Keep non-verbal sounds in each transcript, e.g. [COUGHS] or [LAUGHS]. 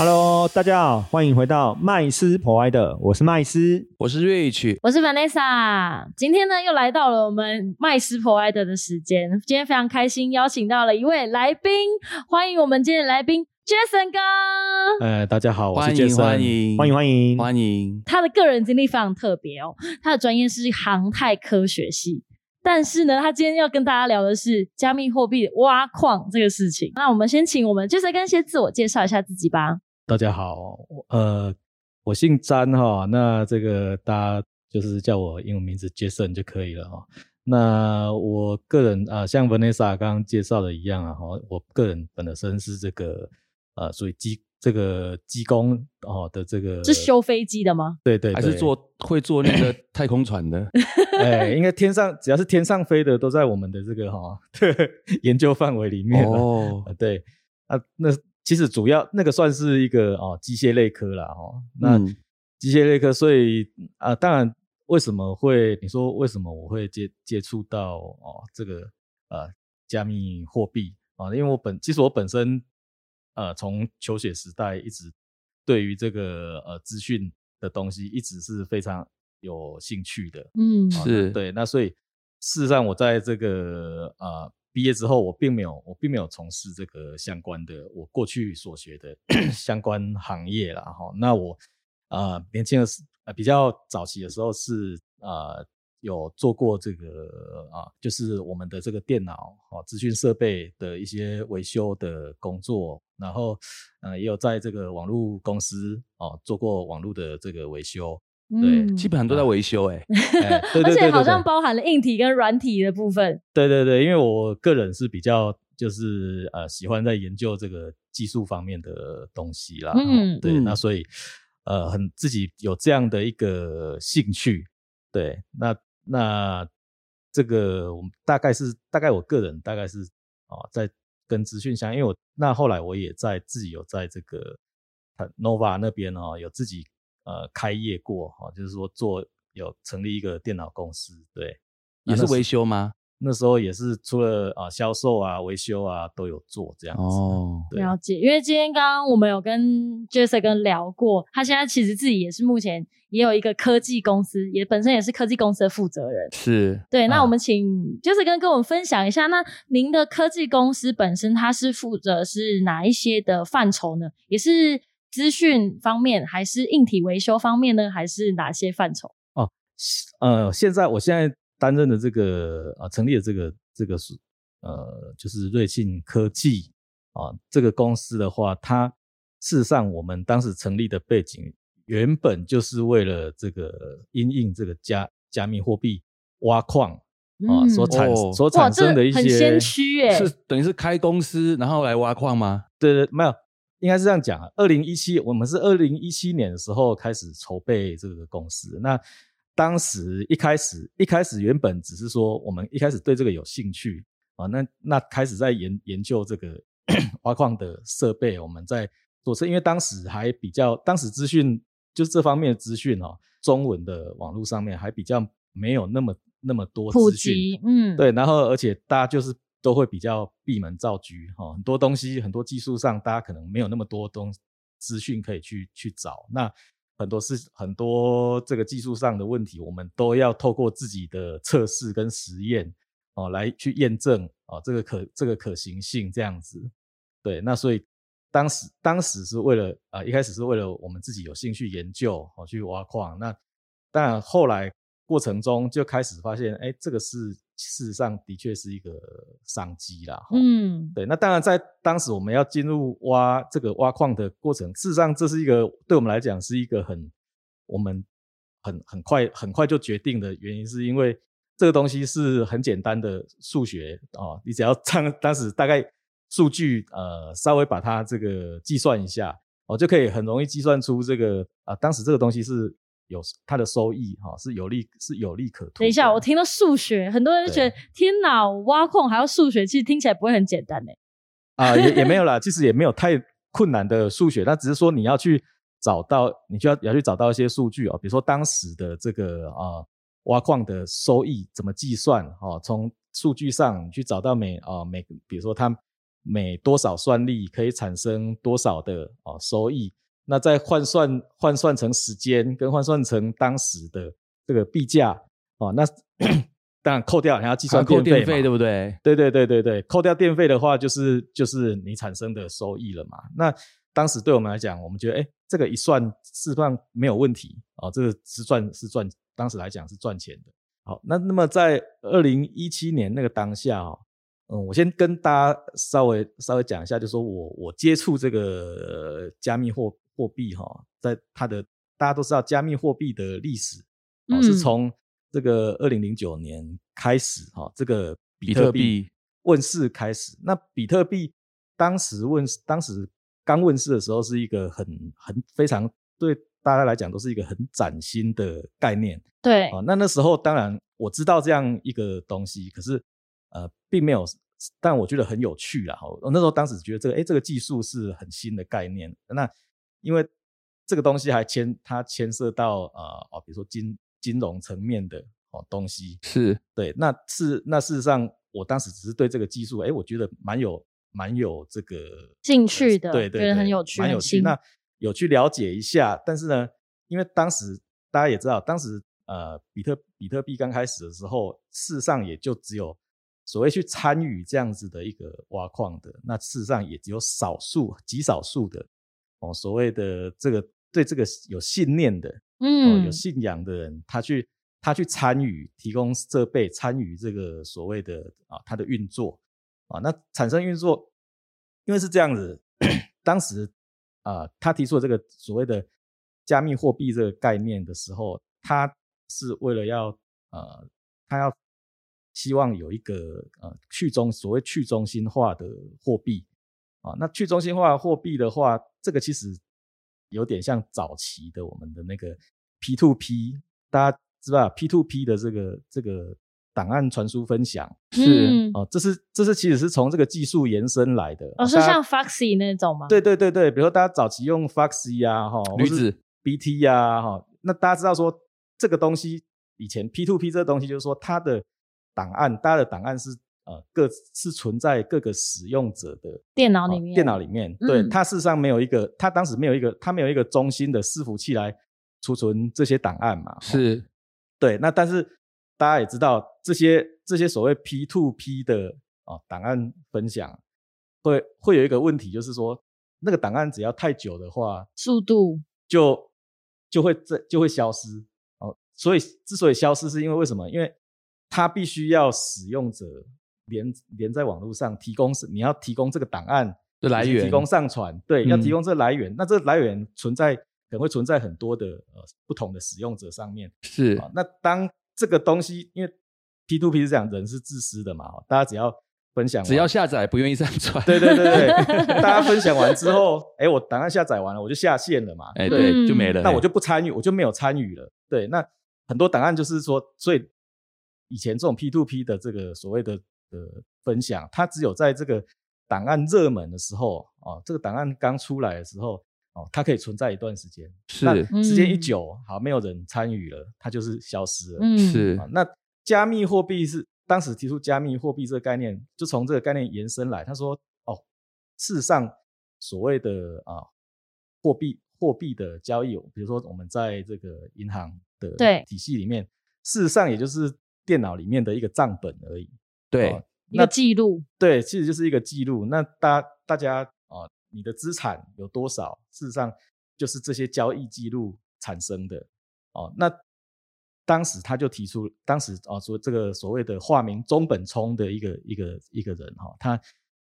Hello，大家好，欢迎回到麦斯 Provider，我是麦斯。我是 Rich，我是 Vanessa，今天呢又来到了我们麦斯 Provider 的时间。今天非常开心，邀请到了一位来宾，欢迎我们今天的来宾 Jason 哥。呃，大家好，我是 Jason，欢迎欢迎欢迎欢迎。他的个人经历非常特别哦，他的专业是航太科学系，但是呢，他今天要跟大家聊的是加密货币挖矿这个事情。那我们先请我们 Jason 哥先自我介绍一下自己吧。大家好，呃，我姓詹哈，那这个大家就是叫我英文名字 Jason 就可以了哈。那我个人啊、像 Vanessa 刚刚介绍的一样啊，哈，我个人本身是这个呃，属于机这个机工哦的这个是修飞机的吗？对对对还是做会做那个 [COUGHS] 太空船的？哎，应该天上只要是天上飞的都在我们的这个哈、[LAUGHS] 研究范围里面了哦啊，对啊，那其实主要那个算是一个哦机械类科啦哦，那嗯。机械类科，所以啊、当然为什么会你说为什么我会接接触到哦这个呃加密货币啊？因为我本其实我本身呃从求学时代一直对于这个呃资讯的东西一直是非常有兴趣的，嗯，哦是。那对，那所以事实上，我在这个呃毕业之后，我并没有我并没有从事这个相关的我过去所学的 [CLEARS THROAT] 相关行业啦。哈。那我呃年轻的时呃比较早期的时候是呃有做过这个啊、就是我们的这个电脑哦资讯设备的一些维修的工作，然后呃也有在这个网络公司哦做过网络的这个维修。对嗯基本上都在维修 [LAUGHS] 哎、哎对对对而且好像包含了硬体跟软体的部分。对对对，因为我个人是比较就是呃喜欢在研究这个技术方面的东西啦。嗯嗯，对，嗯那所以呃很自己有这样的一个兴趣。对，那那这个我们大概是大概我个人大概是啊、在跟资讯相，因为我那后来我也在自己有在这个呃 Nova 那边哦有自己呃开业过哈、就是说做有成立一个电脑公司，对，也是维修吗？那时候也是除了啊销售啊、维修啊都有做这样子。哦，对了解，因为今天刚刚我们有跟 Jason 跟聊过，他现在其实自己也是目前也有一个科技公司，也本身也是科技公司的负责人。是对，那啊我们请 Jason 跟跟我们分享一下，那您的科技公司本身它是负责是哪一些的范畴呢？也是资讯方面，还是硬体维修方面呢？还是哪些范畴？哦呃，现在我现在担任的这个啊、成立的这个这个是呃，就是瑞信科技啊、这个公司的话，它事实上我们当时成立的背景，原本就是为了这个因应这个加加密货币挖矿啊、所产、哦所产生的一很些先驱耶！是等于是开公司然后来挖矿吗？对对，没有，应该是这样讲啊。二零一七，我们是二零一七年的时候开始筹备这个公司。那当时一开始，一开始原本只是说我们一开始对这个有兴趣啊，那那开始在研研究这个 [COUGHS] 挖矿的设备，我们在做车，因为当时还比较，当时资讯就是这方面的资讯哦，中文的网络上面还比较没有那么那么多普资讯及，嗯，对，然后而且大家就是都会比较闭门造车哈、很多东西很多技术上大家可能没有那么多东资讯可以去去找，那很多是很多这个技术上的问题，我们都要透过自己的测试跟实验哦来去验证哦这个可这个可行性这样子。对，那所以当时当时是为了啊、一开始是为了我们自己有兴趣研究哦去挖矿，那但后来过程中就开始发现，哎，这个是事实上的确是一个商机啦。嗯，对，那当然在当时我们要进入挖这个挖矿的过程，事实上这是一个对我们来讲是一个很我们很很快很快就决定的原因，是因为这个东西是很简单的数学啊、你只要当当时大概数据呃稍微把它这个计算一下，哦就可以很容易计算出这个啊、当时这个东西是有它的收益哈、是有利是有利可图。等一下，我听到数学，很多人就觉得天哪，挖矿还要数学，其实听起来不会很简单呢。啊，也也没有 [LAUGHS] 啦，其实也没有太困难的数学，那只是说你要去找到，你就要要去找到一些数据哦，比如说当时的这个啊挖矿的收益怎么计算哦，从数据上你去找到每啊每，比如说它每多少算力可以产生多少的哦收益，那再换算换算成时间跟换算成当时的这个币价哦，那 [CLEARS THROAT] 当然扣掉还要计算电费费对不对？对对对对对，扣掉电费的话，就是就是你产生的收益了嘛。那当时对我们来讲，我们觉得，哎，这个一算事实上没有问题哦，这个是赚是赚，当时来讲是赚钱的。好，那那么在二零一七年那个当下哦，嗯，我先跟大家稍微稍微讲一下，就说我我接触这个、呃加密货货币哈、在它的大家都知道加密货币的历史哦，嗯是从这个二零零九年开始哈、这个比比特特币币问世开始。那比特币当时问世，当时刚问世的时候，是一个很很非常对大家来讲都是一个很崭新的概念对啊。那那时候当然我知道这样一个东西，可是呃并没有，但我觉得很有趣啦。哈，我那时候当时觉得这个哎这个技术是很新的概念。那因为这个东西还牵它牵涉到呃哦，比如说金金融层面的哦东西，是对，那是那事实上，我当时只是对这个技术，哎，我觉得蛮有蛮有这个兴趣的对对觉得很有趣蛮有趣。那有去了解一下，但是呢，因为当时大家也知道，当时呃，比特比特币刚开始的时候，事实上也就只有所谓去参与这样子的一个挖矿的，那事实上也只有少数极少数的哦，所谓的这个对这个有信念的哦，嗯。有信仰的人，他去他去参与提供设备，参与这个所谓的啊它的运作。啊，那产生运作，因为是这样子，当时啊他提出了这个所谓的加密货币这个概念的时候，他是为了要呃他要希望有一个呃去中所谓去中心化的货币啊，那去中心化货币的话，这个其实有点像早期的我们的那个 P to P，大家知道 P to P 的这个这个档案传输分享是嗯哦，这是这是其实是从这个技术延伸来的。哦，是像 Foxy 那种吗？对对对对，比如说大家早期用 Foxy 啊，哈，或是驴子 BT 呀，哈，那大家知道说这个东西以前 P to P 这个东西，就是说它的档案，大家的档案是呃各是存在各个使用者的哦电脑里面，电脑里面，对，嗯它事实上没有一个，它当时没有一个，它没有一个中心的伺服器来储存这些档案嘛，哦是对，那但是大家也知道，这些这些所谓 P to P 的啊、档案分享，会会有一个问题，就是说那个档案只要太久的话，速度，就就会这就会消失哦。所以之所以消失，是因为为什么？因为它必须要使用者连连在网络上提供是你要提供这个档案的来源提供上传，对，要嗯提供这个来源。那这个来源存在可能会存在很多的呃不同的使用者上面。是啊，那当这个东西，因为 P to P 是这样，人是自私的嘛，哦大家只要分享，只要下载不愿意上传，对对对对，[LAUGHS] 大家分享完之后，哎，我档案下载完了，我就下线了嘛，哎对，对就没了，那我哎就不参与，我就没有参与了。对，那很多档案就是说，所以以前这种 P to P 的这个所谓的呃分享，它只有在这个档案热门的时候，哦，这个档案刚出来的时候，哦，它可以存在一段时间。是时间一嗯久，好，没有人参与了，它就是消失了。嗯，是啊，那加密货币是当时提出加密货币这个概念，就从这个概念延伸来。他说，哦，事实上所谓的啊货币货币的交易，比如说我们在这个银行的体系里面，事实上也就是电脑里面的一个账本而已。对哦一个记录，对，其实就是一个记录。那大大家啊、你的资产有多少？事实上就是这些交易记录产生的。哦，那当时他就提出，当时啊说这个所谓的化名中本聪的一个一个一个人哈、他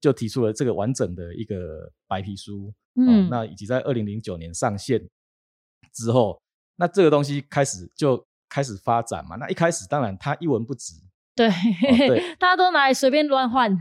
就提出了这个完整的一个白皮书。哦嗯，那以及在二零零九年上线之后，那这个东西开始就开始发展嘛。那一开始当然他一文不值，对，对 [LAUGHS] 大家都拿来随便乱换，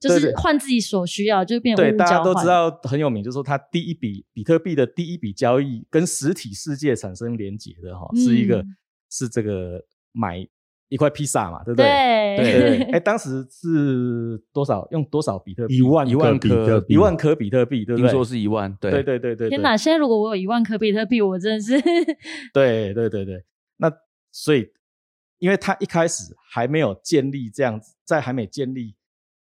就是换自己所需要，就变成对，大家都知道很有名，就是说它第一笔比特币的第一笔交易跟实体世界产生连结的哈，是一个嗯是这个买一块披萨嘛，对不对？对对对对，哎，当时是多少？用多少比特币？一万一万比特颗币，一万颗比特币，对不对？听说是一万，对对对对对，对天哪！现在如果我有一万颗比特币，我真的是对对对对，那所以，因为他一开始还没有建立这样子，在还没建立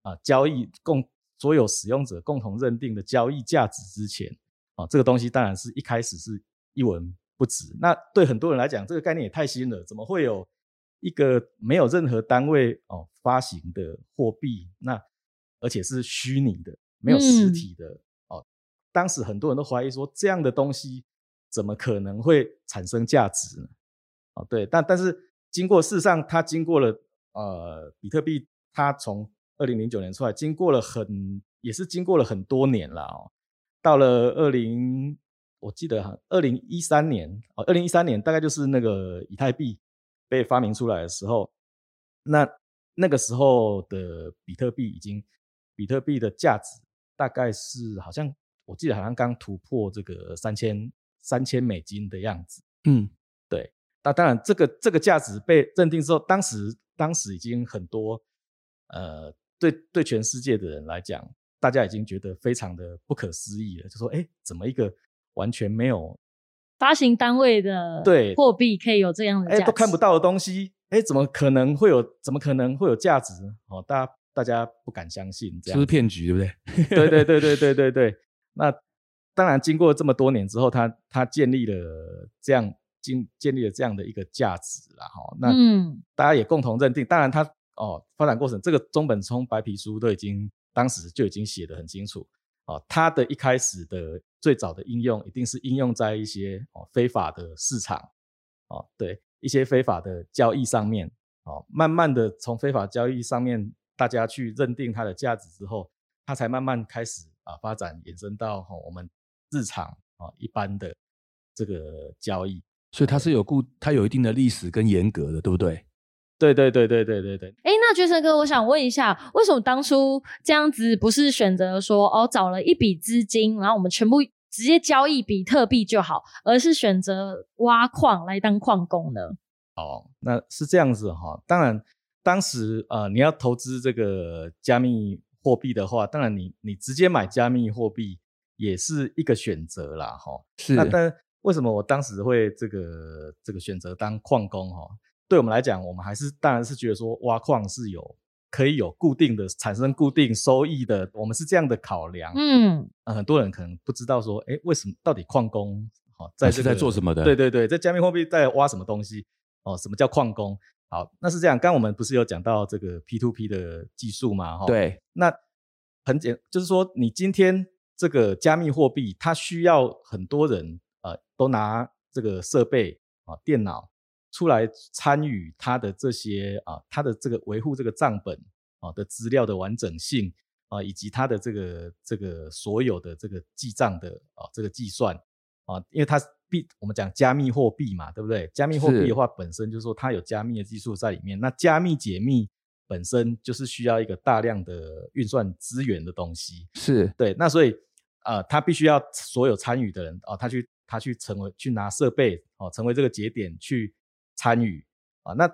啊、交易共所有使用者共同认定的交易价值之前，啊、这个东西当然是一开始是一文不值。那对很多人来讲，这个概念也太新了，怎么会有一个没有任何单位哦发行的货币？那而且是虚拟的，没有实嗯体的、哦。当时很多人都怀疑说，这样的东西怎么可能会产生价值呢？哦，对，但但是经过事实上，它经过了呃，比特币它从二零零九年出来，经过了很也是经过了很多年了哦。到了二零，我记得哈，二零一三年哦，二零一三年大概就是那个以太币被发明出来的时候，那那个时候的比特币已经，比特币的价值大概是好像我记得好像刚突破这个三千三千美金的样子。嗯，那当然这个这个价值被认定之后，当时当时已经很多呃，对对全世界的人来讲，大家已经觉得非常的不可思议了，就说哎，怎么一个完全没有发行单位的对货币可以有这样的价值，哎都看不到的东西，哎，怎么可能会有？怎么可能会有价值？哦，大家大家不敢相信，这样是不是骗局，对不对？[LAUGHS] 对对对对对对对。那当然，经过这么多年之后，他他建立了这样建建立了这样的一个价值啦，哈。那嗯大家也共同认定，当然它哦发展过程，这个中本聪白皮书都已经当时就已经写得很清楚哦。它的一开始的最早的应用，一定是应用在一些哦非法的市场哦，对一些非法的交易上面哦。慢慢的从非法交易上面，大家去认定它的价值之后，它才慢慢开始啊发展延伸到哈、我们日常啊一般的这个交易。所以它是有固，它有一定的历史跟严格的，对不对？对对对对对对对，哎，那爵神哥，我想问一下，为什么当初这样子不是选择说哦找了一笔资金，然后我们全部直接交易比特币就好，而是选择挖矿来当矿工呢？哦，那是这样子哈、当然，当时呃，你要投资这个加密货币的话，当然你你直接买加密货币也是一个选择啦哈、是那但为什么我当时会这个这个选择当矿工哈、对我们来讲，我们还是当然是觉得说挖矿是有可以有固定的产生固定收益的，我们是这样的考量。嗯呃，很多人可能不知道说，哎，为什么到底矿工好、在啊是在这个做什么的对对对，在加密货币在挖什么东西？哦，什么叫矿工？好，那是这样。刚刚我们不是有讲到这个 P to P 的技术嘛？哈、，对，那很简，就是说你今天这个加密货币，它需要很多人呃都拿这个设备啊、电脑出来参与它的这些啊、它的这个维护这个账本啊、的资料的完整性啊、以及它的这个这个所有的这个记账的啊、这个计算啊、因为它是币我们讲加密货币嘛，对不对？加密货币的话，本身就是说它有加密的技术在里面，那加密解密本身就是需要一个大量的运算资源的东西。是对，那所以呃，他必须要所有参与的人哦，他去他去成为去拿设备哦，成为这个节点去参与啊。那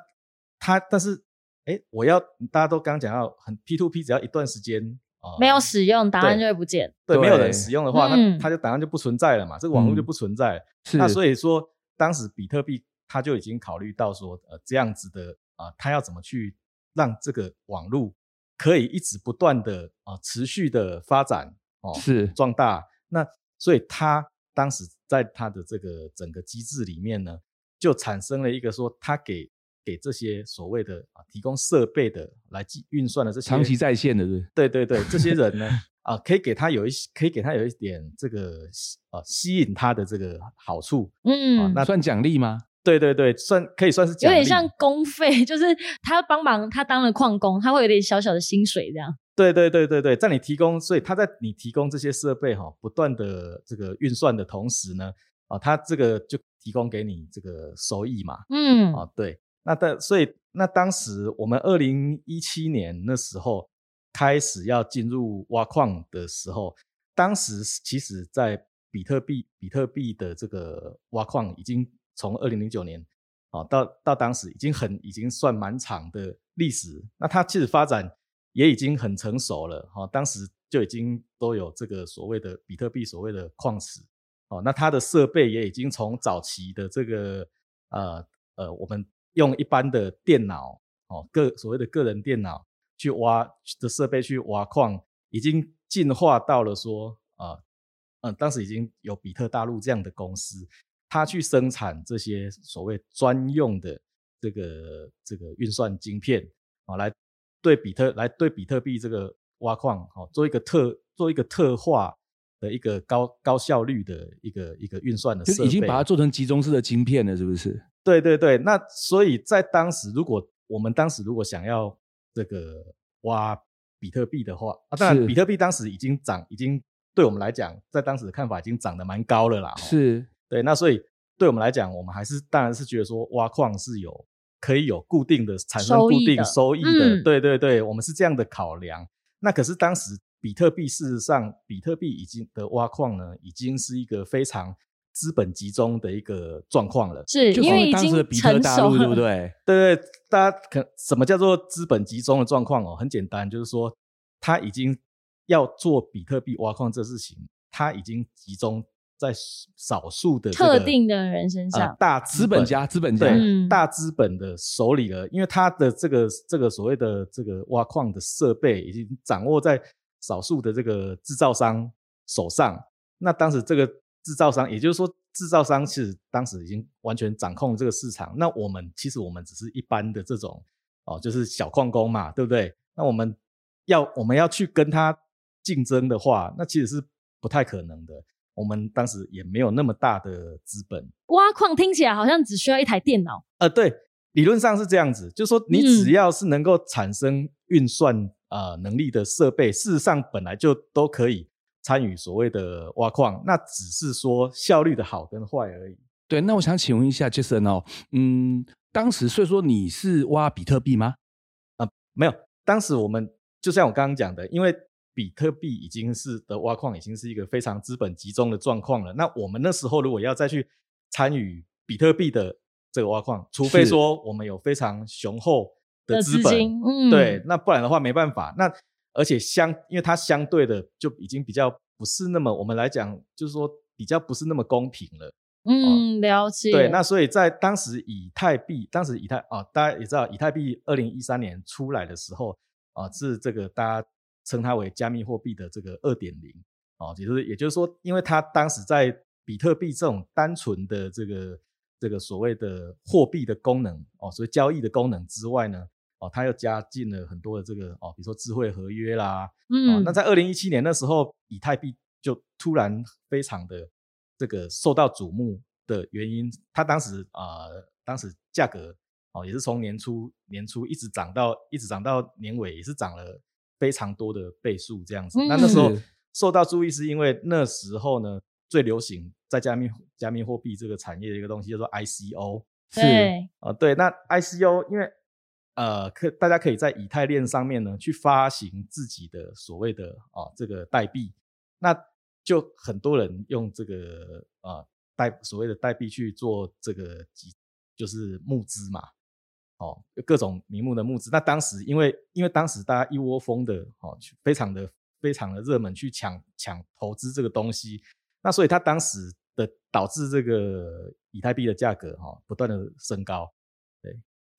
他但是哎，我要大家都刚刚讲到很 P to P，只要一段时间啊、没有使用，答案就会不见。对没有人使用的话，嗯那他就答案就不存在了嘛，这个网络就嗯不存在了。是，那所以说，当时比特币他就已经考虑到说，呃，这样子的啊、他要怎么去让这个网络可以一直不断的啊、持续的发展哦，是壮大。那所以他当时在他的这个整个机制里面呢，就产生了一个说，他给给这些所谓的啊提供设备的来计运算的这些长期在线的，对不对？对对对，这些人呢，啊，可以给他有一些，可以给他有一点这个啊吸引他的这个好处。嗯，那算奖励吗？对对对，算可以算是有奖励。点像公费，[LAUGHS] 就是他帮忙，他当了矿工，他会有点小小的薪水这样。对对对对对，在你提供，所以他在你提供这些设备哈、不断的这个运算的同时呢，啊，他这个就提供给你这个收益嘛。嗯，啊，对，那但所以那当时我们二零一七年那时候开始要进入挖矿的时候，当时其实在比特币比特币的这个挖矿已经从二零零九年啊到到当时已经很已经算蛮长的历史，那它其实发展也已经很成熟了哈，当时就已经都有这个所谓的比特币所谓的矿石哦，那它的设备也已经从早期的这个呃呃我们用一般的电脑哦个所谓的个人电脑去挖的设备去挖矿，已经进化到了说啊。嗯，当时已经有比特大陆这样的公司，它去生产这些所谓专用的这个这个运算晶片啊，来对比特来对比特币这个挖矿哦，做一个特做一个特化的一个高高效率的一个一个运算的，就已经把它做成集中式的晶片了，是不是？对对对，那所以在当时，如果我们当时如果想要这个挖比特币的话啊，当然比特币当时已经涨已经。对我们来讲，在当时的看法已经涨得蛮高了啦。是对，那所以对我们来讲，我们还是当然是觉得说挖矿是有可以有固定的产生固定收益的。对对对，我们是这样的考量。那可是当时比特币事实上，比特币已经的挖矿呢，已经是一个非常资本集中的一个状况了。是因为当时的比特大陆，[LAUGHS] 对不对？对对，大家可什么叫做资本集中的状况哦？很简单，就是说它已经。要做比特币挖矿这事情，它已经集中在少数的特定的人身上，大资本家、资本家、大资本的手里了。因为他的这个这个所谓的这个挖矿的设备，已经掌握在少数的这个制造商手上。那当时这个制造商，也就是说，制造商其实当时已经完全掌控这个市场。那我们其实我们只是一般的这种哦，就是小矿工嘛，对不对？那我们要我们要去跟他。竞争的话，那其实是不太可能的。我们当时也没有那么大的资本。挖矿听起来好像只需要一台电脑。呃，对，理论上是这样子，就是说你只要是能够产生运算啊能力的设备，事实上本来就都可以参与所谓的挖矿，那只是说效率的好跟坏而已。对，那我想请问一下杰森哦，嗯，当时所以说你是挖比特币吗？啊，没有，当时我们就像我刚刚讲的，因为比特币已经是的挖矿已经是一个非常资本集中的状况了。那我们那时候如果要再去参与比特币的这个挖矿，除非说我们有非常雄厚的资本，嗯，对，那不然的话没办法。那而且相，因为它相对的就已经比较不是那么我们来讲，就是说比较不是那么公平了。嗯，了解。对，那所以在当时以太币，当时以太啊，大家也知道，以太币二零一三年出来的时候啊，是这个大家。称它为加密货币的这个二点零哦，也就是也就是说，因为它当时在比特币这种单纯的这个这个所谓的货币的功能哦，所以交易的功能之外呢，哦，它又加进了很多的这个哦，比如说智慧合约啦，嗯，那在二零一七年那时候，以太币就突然非常的这个受到瞩目的原因，它当时啊，当时价格哦，也是从年初年初一直涨到一直涨到年尾，也是涨了。非常多的倍数这样子，那那时候受到注意是因为那时候呢最流行在加密加密货币这个产业的一个东西叫做 ICO，是。啊对，那 ICO 因为呃可大家可以在以太链上面呢去发行自己的所谓的啊这个代币，那就很多人用这个啊代所谓的代币去做这个集就是募资嘛。哦，各种名目的募资，那当时因为因为当时大家一窝蜂的哦，非常的非常的热门去抢抢投资这个东西，那所以它当时的导致这个以太币的价格哈不断的升高，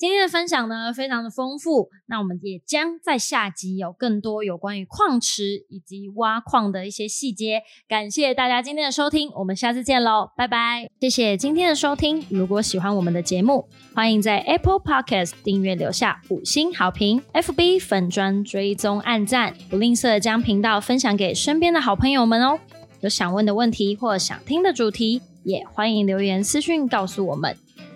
今天的分享呢，非常的丰富。那我们也将在下集有更多有关于矿池以及挖矿的一些细节。感谢大家今天的收听，我们下次见喽，拜拜！谢谢今天的收听。如果喜欢我们的节目，欢迎在 Apple Podcast 订阅留下五星好评，FB 粉砖追踪按赞，不吝啬将频道分享给身边的好朋友们哦。有想问的问题或想听的主题，也欢迎留言私讯告诉我们。